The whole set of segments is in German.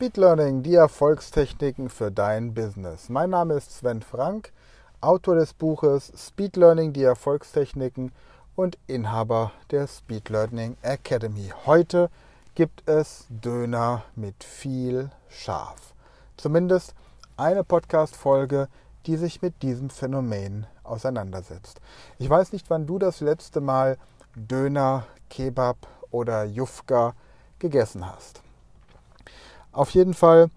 Speed Learning, die Erfolgstechniken für dein Business. Mein Name ist Sven Frank, Autor des Buches Speed Learning, die Erfolgstechniken und Inhaber der Speed Learning Academy. Heute gibt es Döner mit viel Schaf. Zumindest eine Podcast-Folge, die sich mit diesem Phänomen auseinandersetzt. Ich weiß nicht, wann du das letzte Mal Döner, Kebab oder Jufka gegessen hast. Auf jeden Fall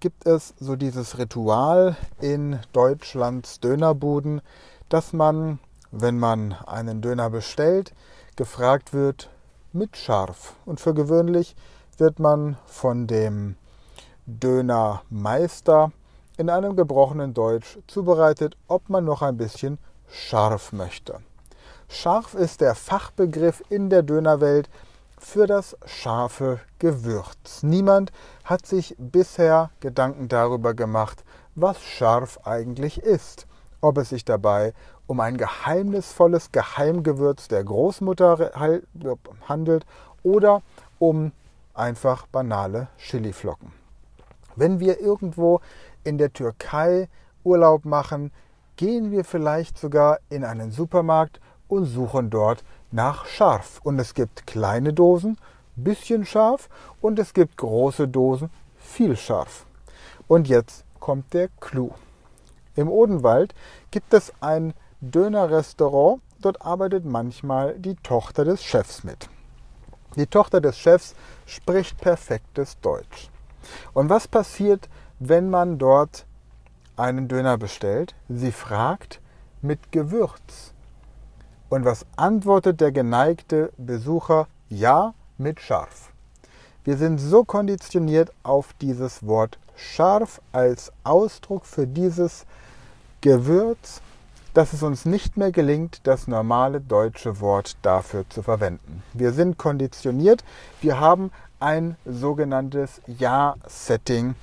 gibt es so dieses Ritual in Deutschlands Dönerbuden, dass man, wenn man einen Döner bestellt, gefragt wird mit scharf. Und für gewöhnlich wird man von dem Dönermeister in einem gebrochenen Deutsch zubereitet, ob man noch ein bisschen scharf möchte. Scharf ist der Fachbegriff in der Dönerwelt für das scharfe Gewürz. Niemand hat sich bisher Gedanken darüber gemacht, was scharf eigentlich ist. Ob es sich dabei um ein geheimnisvolles Geheimgewürz der Großmutter handelt oder um einfach banale Chiliflocken. Wenn wir irgendwo in der Türkei Urlaub machen, gehen wir vielleicht sogar in einen Supermarkt und suchen dort nach scharf. Und es gibt kleine Dosen, bisschen scharf und es gibt große Dosen, viel scharf. Und jetzt kommt der Clou. Im Odenwald gibt es ein Dönerrestaurant. Dort arbeitet manchmal die Tochter des Chefs mit. Die Tochter des Chefs spricht perfektes Deutsch. Und was passiert, wenn man dort einen Döner bestellt? Sie fragt mit Gewürz. Und was antwortet der geneigte Besucher? Ja, mit scharf. Wir sind so konditioniert auf dieses Wort scharf als Ausdruck für dieses Gewürz, dass es uns nicht mehr gelingt, das normale deutsche Wort dafür zu verwenden. Wir sind konditioniert, wir haben ein sogenanntes Ja-Setting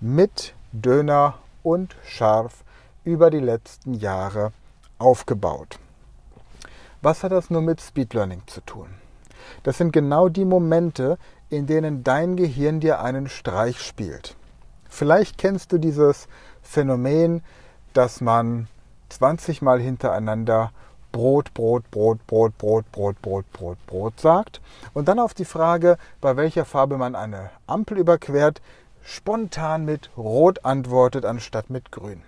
mit Döner und scharf über die letzten Jahre aufgebaut. Was hat das nur mit Speed Learning zu tun? Das sind genau die Momente, in denen dein Gehirn dir einen Streich spielt. Vielleicht kennst du dieses Phänomen, dass man 20 Mal hintereinander Brot, Brot, Brot, Brot, Brot, Brot, Brot, Brot, Brot sagt und dann auf die Frage, bei welcher Farbe man eine Ampel überquert, spontan mit Rot antwortet anstatt mit Grün.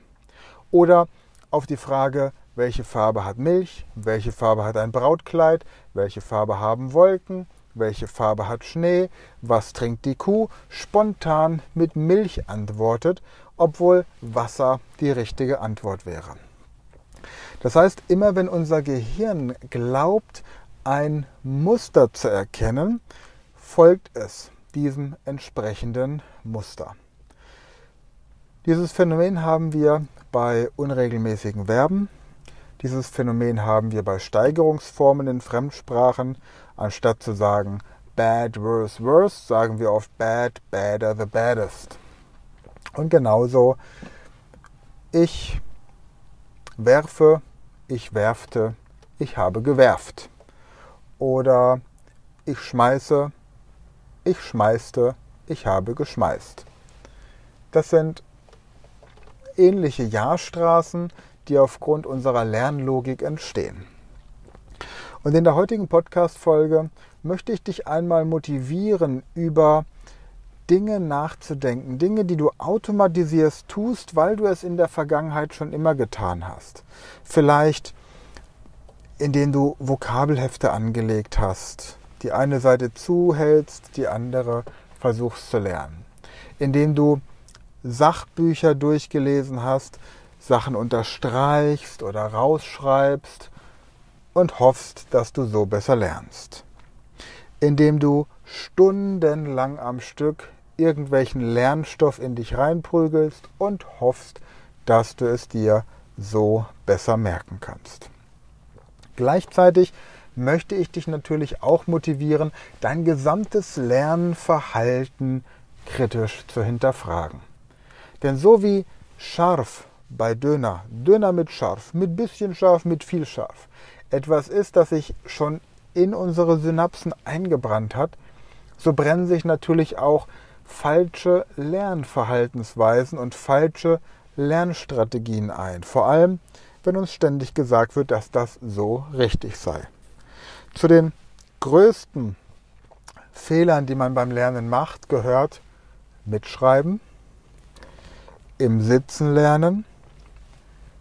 Oder auf die Frage, welche Farbe hat Milch, welche Farbe hat ein Brautkleid, welche Farbe haben Wolken, welche Farbe hat Schnee, was trinkt die Kuh, spontan mit Milch antwortet, obwohl Wasser die richtige Antwort wäre. Das heißt, immer wenn unser Gehirn glaubt, ein Muster zu erkennen, folgt es diesem entsprechenden Muster. Dieses Phänomen haben wir bei unregelmäßigen Verben, dieses Phänomen haben wir bei Steigerungsformen in Fremdsprachen. Anstatt zu sagen bad, worse, worse, sagen wir oft bad, badder, the baddest. Und genauso, ich werfe, ich werfte, ich habe gewerft. Oder ich schmeiße, ich schmeißte, ich habe geschmeißt. Das sind ähnliche Jahrstraßen, die aufgrund unserer Lernlogik entstehen. Und in der heutigen Podcast-Folge möchte ich dich einmal motivieren, über Dinge nachzudenken, Dinge, die du automatisierst tust, weil du es in der Vergangenheit schon immer getan hast. Vielleicht indem du Vokabelhefte angelegt hast, die eine Seite zuhältst, die andere versuchst zu lernen. Indem du Sachbücher durchgelesen hast, Sachen unterstreichst oder rausschreibst und hoffst, dass du so besser lernst. Indem du stundenlang am Stück irgendwelchen Lernstoff in dich reinprügelst und hoffst, dass du es dir so besser merken kannst. Gleichzeitig möchte ich dich natürlich auch motivieren, dein gesamtes Lernverhalten kritisch zu hinterfragen. Denn so wie scharf bei Döner, Döner mit scharf, mit bisschen scharf, mit viel scharf, etwas ist, das sich schon in unsere Synapsen eingebrannt hat, so brennen sich natürlich auch falsche Lernverhaltensweisen und falsche Lernstrategien ein. Vor allem, wenn uns ständig gesagt wird, dass das so richtig sei. Zu den größten Fehlern, die man beim Lernen macht, gehört Mitschreiben, im Sitzen lernen,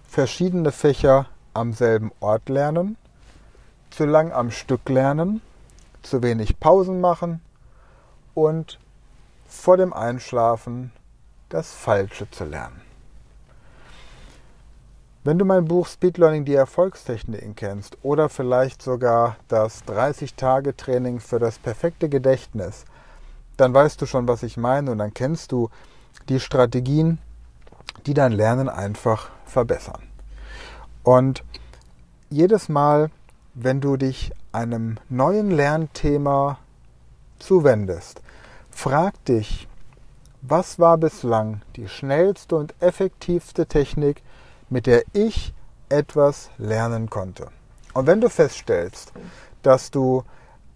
verschiedene Fächer am selben Ort lernen, zu lang am Stück lernen, zu wenig Pausen machen und vor dem Einschlafen das Falsche zu lernen. Wenn du mein Buch Speed Learning die Erfolgstechniken kennst oder vielleicht sogar das 30-Tage-Training für das perfekte Gedächtnis, dann weißt du schon, was ich meine und dann kennst du die Strategien, die dein Lernen einfach verbessern. Und jedes Mal, wenn du dich einem neuen Lernthema zuwendest, frag dich, was war bislang die schnellste und effektivste Technik, mit der ich etwas lernen konnte. Und wenn du feststellst, dass du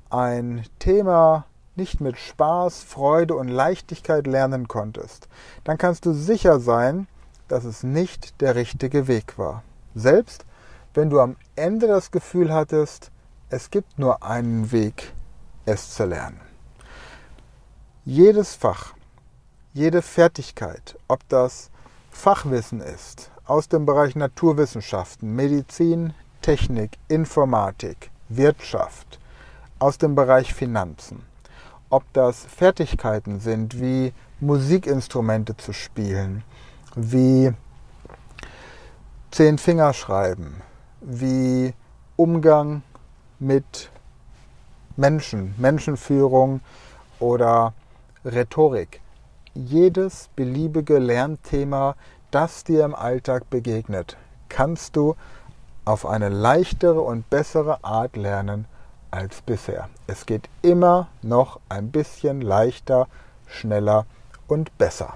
ein Thema nicht mit Spaß, Freude und Leichtigkeit lernen konntest, dann kannst du sicher sein, dass es nicht der richtige Weg war. Selbst wenn du am Ende das Gefühl hattest, es gibt nur einen Weg, es zu lernen. Jedes Fach, jede Fertigkeit, ob das Fachwissen ist, aus dem Bereich Naturwissenschaften, Medizin, Technik, Informatik, Wirtschaft, aus dem Bereich Finanzen. Ob das Fertigkeiten sind, wie Musikinstrumente zu spielen, wie Zehn Finger schreiben, wie Umgang mit Menschen, Menschenführung oder Rhetorik. Jedes beliebige Lernthema das dir im Alltag begegnet, kannst du auf eine leichtere und bessere Art lernen als bisher. Es geht immer noch ein bisschen leichter, schneller und besser.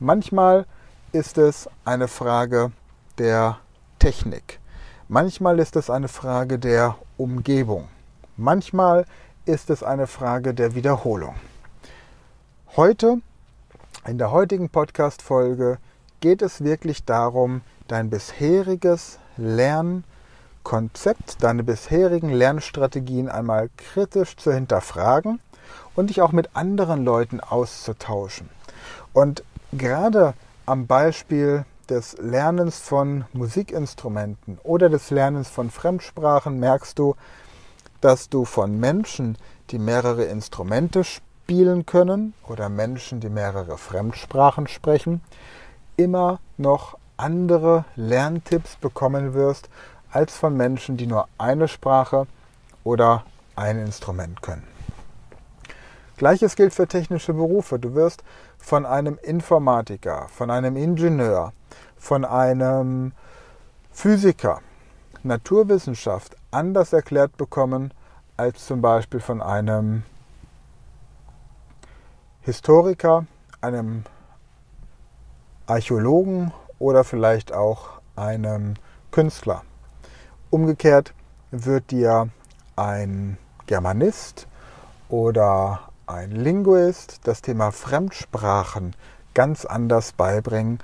Manchmal ist es eine Frage der Technik. Manchmal ist es eine Frage der Umgebung. Manchmal ist es eine Frage der Wiederholung. Heute, in der heutigen Podcast-Folge, geht es wirklich darum, dein bisheriges Lernkonzept, deine bisherigen Lernstrategien einmal kritisch zu hinterfragen und dich auch mit anderen Leuten auszutauschen. Und gerade am Beispiel des Lernens von Musikinstrumenten oder des Lernens von Fremdsprachen merkst du, dass du von Menschen, die mehrere Instrumente spielen können oder Menschen, die mehrere Fremdsprachen sprechen, immer noch andere Lerntipps bekommen wirst als von Menschen, die nur eine Sprache oder ein Instrument können. Gleiches gilt für technische Berufe. Du wirst von einem Informatiker, von einem Ingenieur, von einem Physiker Naturwissenschaft anders erklärt bekommen als zum Beispiel von einem Historiker, einem Archäologen oder vielleicht auch einem Künstler. Umgekehrt wird dir ein Germanist oder ein Linguist das Thema Fremdsprachen ganz anders beibringen,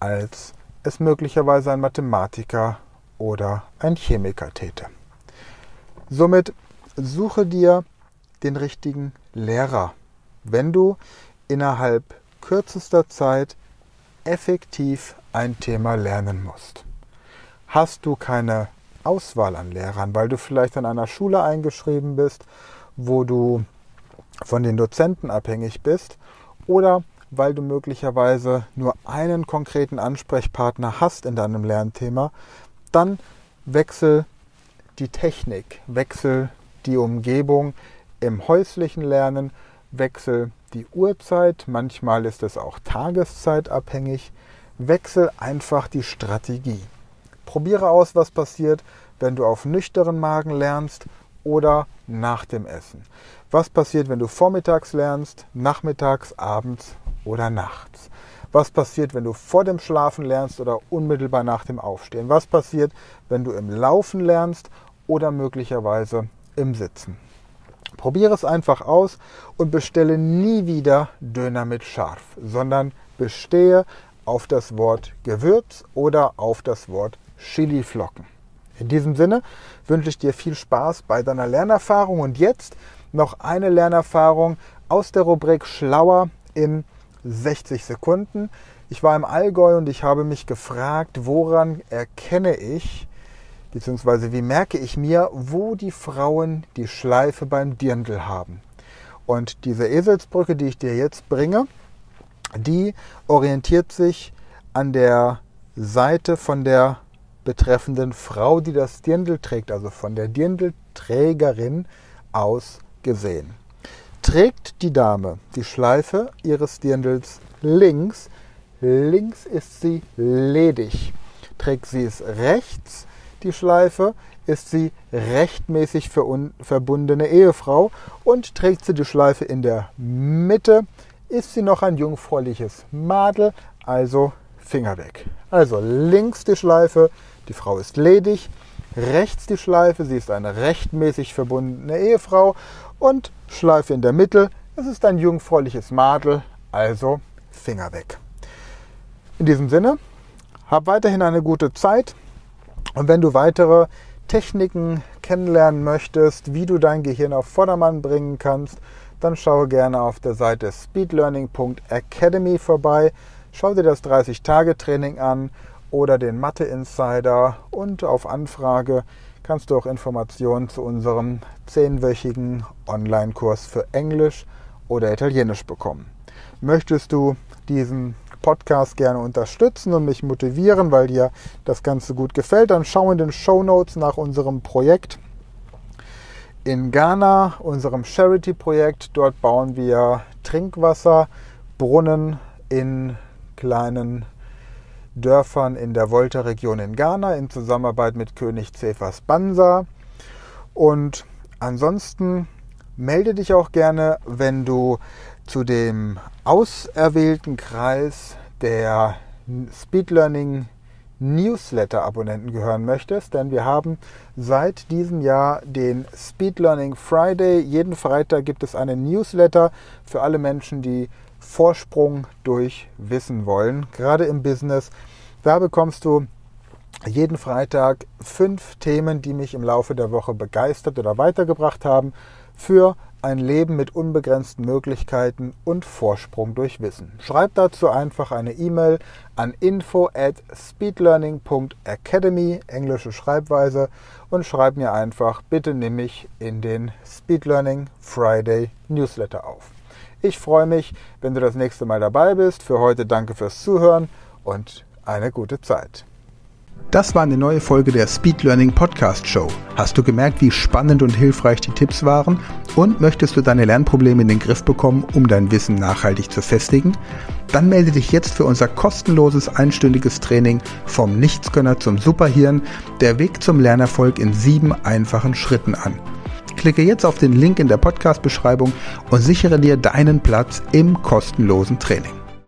als es möglicherweise ein Mathematiker oder ein Chemiker täte. Somit suche dir den richtigen Lehrer, wenn du innerhalb kürzester Zeit effektiv ein Thema lernen musst. Hast du keine Auswahl an Lehrern, weil du vielleicht an einer Schule eingeschrieben bist, wo du von den Dozenten abhängig bist oder weil du möglicherweise nur einen konkreten Ansprechpartner hast in deinem Lernthema, dann wechsel die Technik, wechsel die Umgebung, im häuslichen Lernen, wechsel die Uhrzeit, manchmal ist es auch tageszeitabhängig, wechsel einfach die Strategie. Probiere aus, was passiert, wenn du auf nüchternen Magen lernst oder nach dem Essen. Was passiert, wenn du vormittags lernst, nachmittags, abends oder nachts? Was passiert, wenn du vor dem Schlafen lernst oder unmittelbar nach dem Aufstehen? Was passiert, wenn du im Laufen lernst oder möglicherweise im Sitzen? Probiere es einfach aus und bestelle nie wieder Döner mit Scharf, sondern bestehe auf das Wort Gewürz oder auf das Wort Chiliflocken. In diesem Sinne wünsche ich dir viel Spaß bei deiner Lernerfahrung und jetzt noch eine Lernerfahrung aus der Rubrik Schlauer in 60 Sekunden. Ich war im Allgäu und ich habe mich gefragt, woran erkenne ich, beziehungsweise wie merke ich mir, wo die Frauen die Schleife beim Dirndl haben. Und diese Eselsbrücke, die ich dir jetzt bringe, die orientiert sich an der Seite von der betreffenden Frau, die das Dirndl trägt, also von der Dirndlträgerin aus gesehen. Trägt die Dame die Schleife ihres Dirndls links, links ist sie ledig. Trägt sie es rechts, die Schleife, ist sie rechtmäßig verbundene Ehefrau und trägt sie die Schleife in der Mitte, ist sie noch ein jungfräuliches Madel, also Finger weg. Also links die Schleife, die Frau ist ledig, rechts die Schleife, sie ist eine rechtmäßig verbundene Ehefrau und Schleife in der Mitte, es ist ein jungfräuliches Madel, also Finger weg. In diesem Sinne, hab weiterhin eine gute Zeit und wenn du weitere Techniken kennenlernen möchtest, wie du dein Gehirn auf Vordermann bringen kannst, dann schaue gerne auf der Seite speedlearning.academy vorbei. Schau dir das 30-Tage-Training an oder den Mathe Insider und auf Anfrage kannst du auch Informationen zu unserem zehnwöchigen Online-Kurs für Englisch oder Italienisch bekommen. Möchtest du diesen Podcast gerne unterstützen und mich motivieren, weil dir das Ganze gut gefällt, dann schau in den Show Notes nach unserem Projekt in Ghana, unserem Charity-Projekt. Dort bauen wir Trinkwasserbrunnen in kleinen Dörfern in der Volta-Region in Ghana in Zusammenarbeit mit König Cephas Bansa. Und ansonsten melde dich auch gerne, wenn du zu dem auserwählten Kreis der Speed Learning Newsletter-Abonnenten gehören möchtest, denn wir haben seit diesem Jahr den Speed Learning Friday. Jeden Freitag gibt es einen Newsletter für alle Menschen, die Vorsprung durch Wissen wollen, gerade im Business. Da bekommst du jeden Freitag fünf Themen, die mich im Laufe der Woche begeistert oder weitergebracht haben, für ein Leben mit unbegrenzten Möglichkeiten und Vorsprung durch Wissen. Schreib dazu einfach eine E-Mail an info at speedlearning.academy, englische Schreibweise, und schreib mir einfach, bitte nimm mich in den Speed Learning Friday Newsletter auf. Ich freue mich, wenn du das nächste Mal dabei bist. Für heute danke fürs Zuhören und eine gute Zeit. Das war eine neue Folge der Speed Learning Podcast Show. Hast du gemerkt, wie spannend und hilfreich die Tipps waren? Und möchtest du deine Lernprobleme in den Griff bekommen, um dein Wissen nachhaltig zu festigen? Dann melde dich jetzt für unser kostenloses einstündiges Training vom Nichtsgönner zum Superhirn, der Weg zum Lernerfolg in sieben einfachen Schritten an. Klicke jetzt auf den Link in der Podcast-Beschreibung und sichere dir deinen Platz im kostenlosen Training.